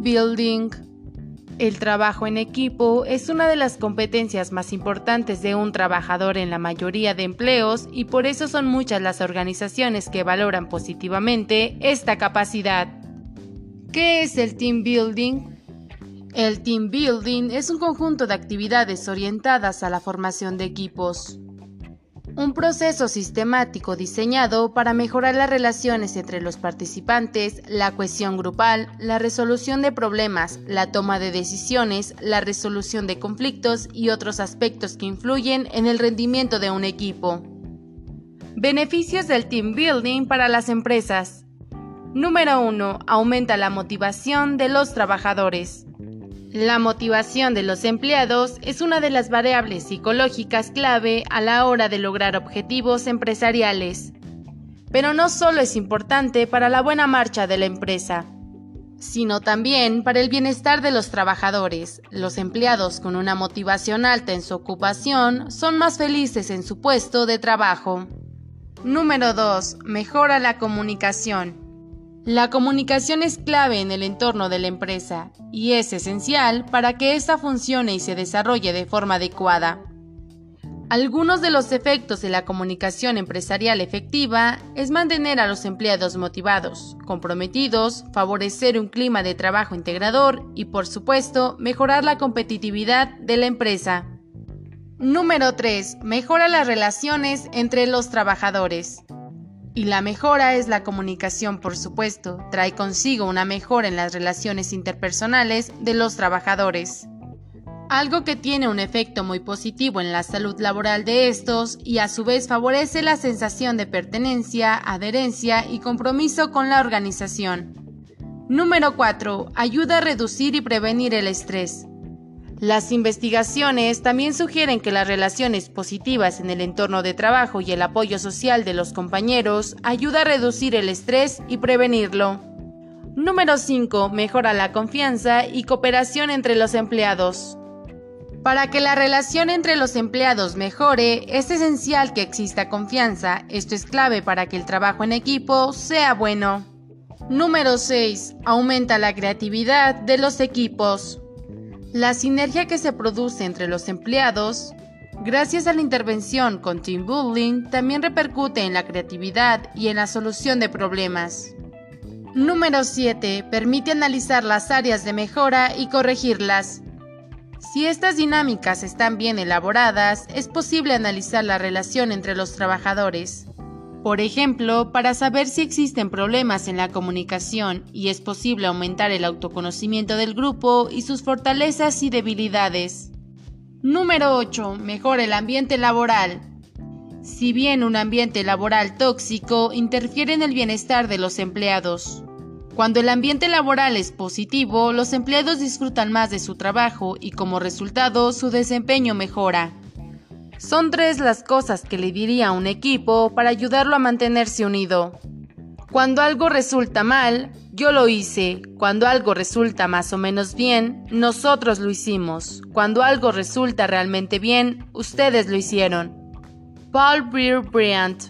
Team building. El trabajo en equipo es una de las competencias más importantes de un trabajador en la mayoría de empleos y por eso son muchas las organizaciones que valoran positivamente esta capacidad. ¿Qué es el team building? El team building es un conjunto de actividades orientadas a la formación de equipos. Un proceso sistemático diseñado para mejorar las relaciones entre los participantes, la cohesión grupal, la resolución de problemas, la toma de decisiones, la resolución de conflictos y otros aspectos que influyen en el rendimiento de un equipo. Beneficios del team building para las empresas. Número 1. Aumenta la motivación de los trabajadores. La motivación de los empleados es una de las variables psicológicas clave a la hora de lograr objetivos empresariales. Pero no solo es importante para la buena marcha de la empresa, sino también para el bienestar de los trabajadores. Los empleados con una motivación alta en su ocupación son más felices en su puesto de trabajo. Número 2. Mejora la comunicación. La comunicación es clave en el entorno de la empresa y es esencial para que ésta funcione y se desarrolle de forma adecuada. Algunos de los efectos de la comunicación empresarial efectiva es mantener a los empleados motivados, comprometidos, favorecer un clima de trabajo integrador y, por supuesto, mejorar la competitividad de la empresa. Número 3. Mejora las relaciones entre los trabajadores. Y la mejora es la comunicación, por supuesto, trae consigo una mejora en las relaciones interpersonales de los trabajadores. Algo que tiene un efecto muy positivo en la salud laboral de estos y a su vez favorece la sensación de pertenencia, adherencia y compromiso con la organización. Número 4. Ayuda a reducir y prevenir el estrés. Las investigaciones también sugieren que las relaciones positivas en el entorno de trabajo y el apoyo social de los compañeros ayuda a reducir el estrés y prevenirlo. Número 5. Mejora la confianza y cooperación entre los empleados. Para que la relación entre los empleados mejore, es esencial que exista confianza. Esto es clave para que el trabajo en equipo sea bueno. Número 6. Aumenta la creatividad de los equipos. La sinergia que se produce entre los empleados, gracias a la intervención con Team Building, también repercute en la creatividad y en la solución de problemas. Número 7. Permite analizar las áreas de mejora y corregirlas. Si estas dinámicas están bien elaboradas, es posible analizar la relación entre los trabajadores. Por ejemplo, para saber si existen problemas en la comunicación y es posible aumentar el autoconocimiento del grupo y sus fortalezas y debilidades. Número 8. Mejora el ambiente laboral. Si bien un ambiente laboral tóxico interfiere en el bienestar de los empleados. Cuando el ambiente laboral es positivo, los empleados disfrutan más de su trabajo y como resultado su desempeño mejora. Son tres las cosas que le diría a un equipo para ayudarlo a mantenerse unido. Cuando algo resulta mal, yo lo hice. Cuando algo resulta más o menos bien, nosotros lo hicimos. Cuando algo resulta realmente bien, ustedes lo hicieron. Paul Breer Bryant